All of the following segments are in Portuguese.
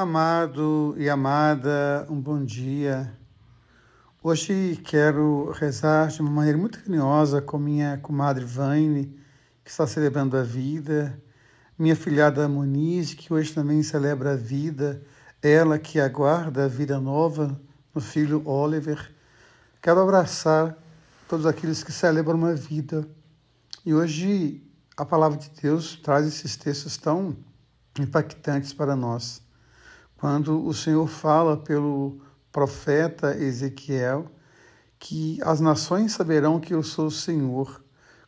Amado e amada, um bom dia. Hoje quero rezar de uma maneira muito carinhosa com minha comadre Vaine, que está celebrando a vida, minha filhada Moniz, que hoje também celebra a vida, ela que aguarda a vida nova no filho Oliver. Quero abraçar todos aqueles que celebram uma vida. E hoje a palavra de Deus traz esses textos tão impactantes para nós quando o Senhor fala pelo profeta Ezequiel que as nações saberão que eu sou o Senhor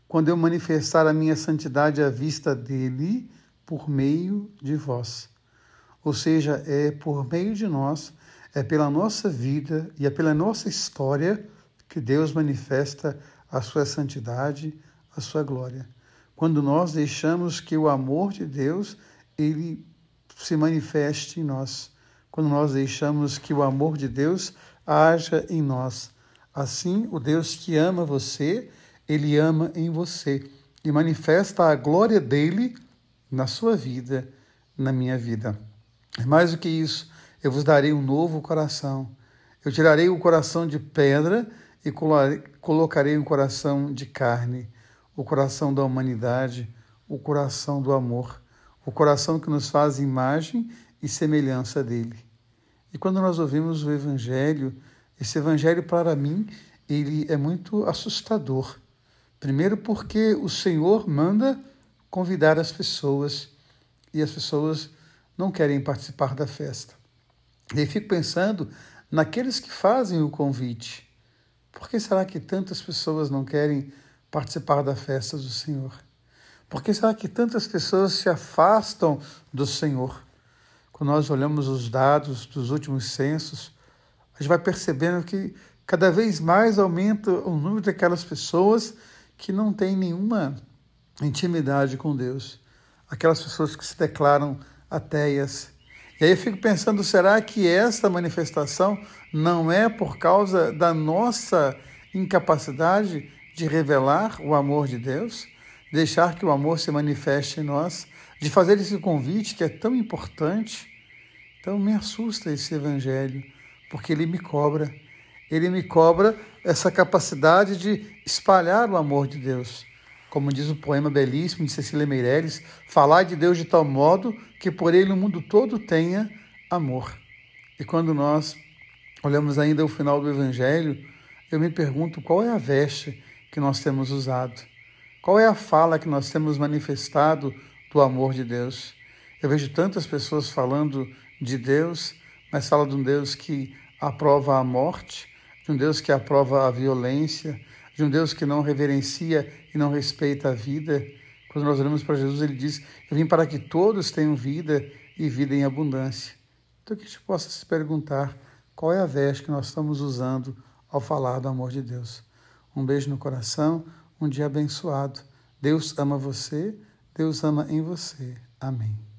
quando eu manifestar a minha santidade à vista dele por meio de vós. Ou seja, é por meio de nós, é pela nossa vida e é pela nossa história que Deus manifesta a sua santidade, a sua glória. Quando nós deixamos que o amor de Deus ele se manifeste em nós, quando nós deixamos que o amor de Deus haja em nós. Assim, o Deus que ama você, ele ama em você e manifesta a glória dele na sua vida, na minha vida. Mais do que isso, eu vos darei um novo coração. Eu tirarei o coração de pedra e colocarei um coração de carne, o coração da humanidade, o coração do amor o coração que nos faz imagem e semelhança dele. E quando nós ouvimos o Evangelho, esse Evangelho para mim, ele é muito assustador. Primeiro porque o Senhor manda convidar as pessoas e as pessoas não querem participar da festa. E fico pensando naqueles que fazem o convite. Por que será que tantas pessoas não querem participar da festa do Senhor? Por que será que tantas pessoas se afastam do Senhor? Quando nós olhamos os dados dos últimos censos, a gente vai percebendo que cada vez mais aumenta o número daquelas pessoas que não têm nenhuma intimidade com Deus. Aquelas pessoas que se declaram ateias. E aí eu fico pensando, será que essa manifestação não é por causa da nossa incapacidade de revelar o amor de Deus? Deixar que o amor se manifeste em nós, de fazer esse convite que é tão importante. Então me assusta esse evangelho, porque ele me cobra. Ele me cobra essa capacidade de espalhar o amor de Deus. Como diz o poema belíssimo de Cecília Meirelles, falar de Deus de tal modo que por ele o mundo todo tenha amor. E quando nós olhamos ainda o final do evangelho, eu me pergunto qual é a veste que nós temos usado. Qual é a fala que nós temos manifestado do amor de Deus? Eu vejo tantas pessoas falando de Deus, mas fala de um Deus que aprova a morte, de um Deus que aprova a violência, de um Deus que não reverencia e não respeita a vida. Quando nós olhamos para Jesus, ele diz: Eu vim para que todos tenham vida e vida em abundância. Então, que a gente possa se perguntar qual é a veste que nós estamos usando ao falar do amor de Deus. Um beijo no coração um dia abençoado. Deus ama você, Deus ama em você. Amém.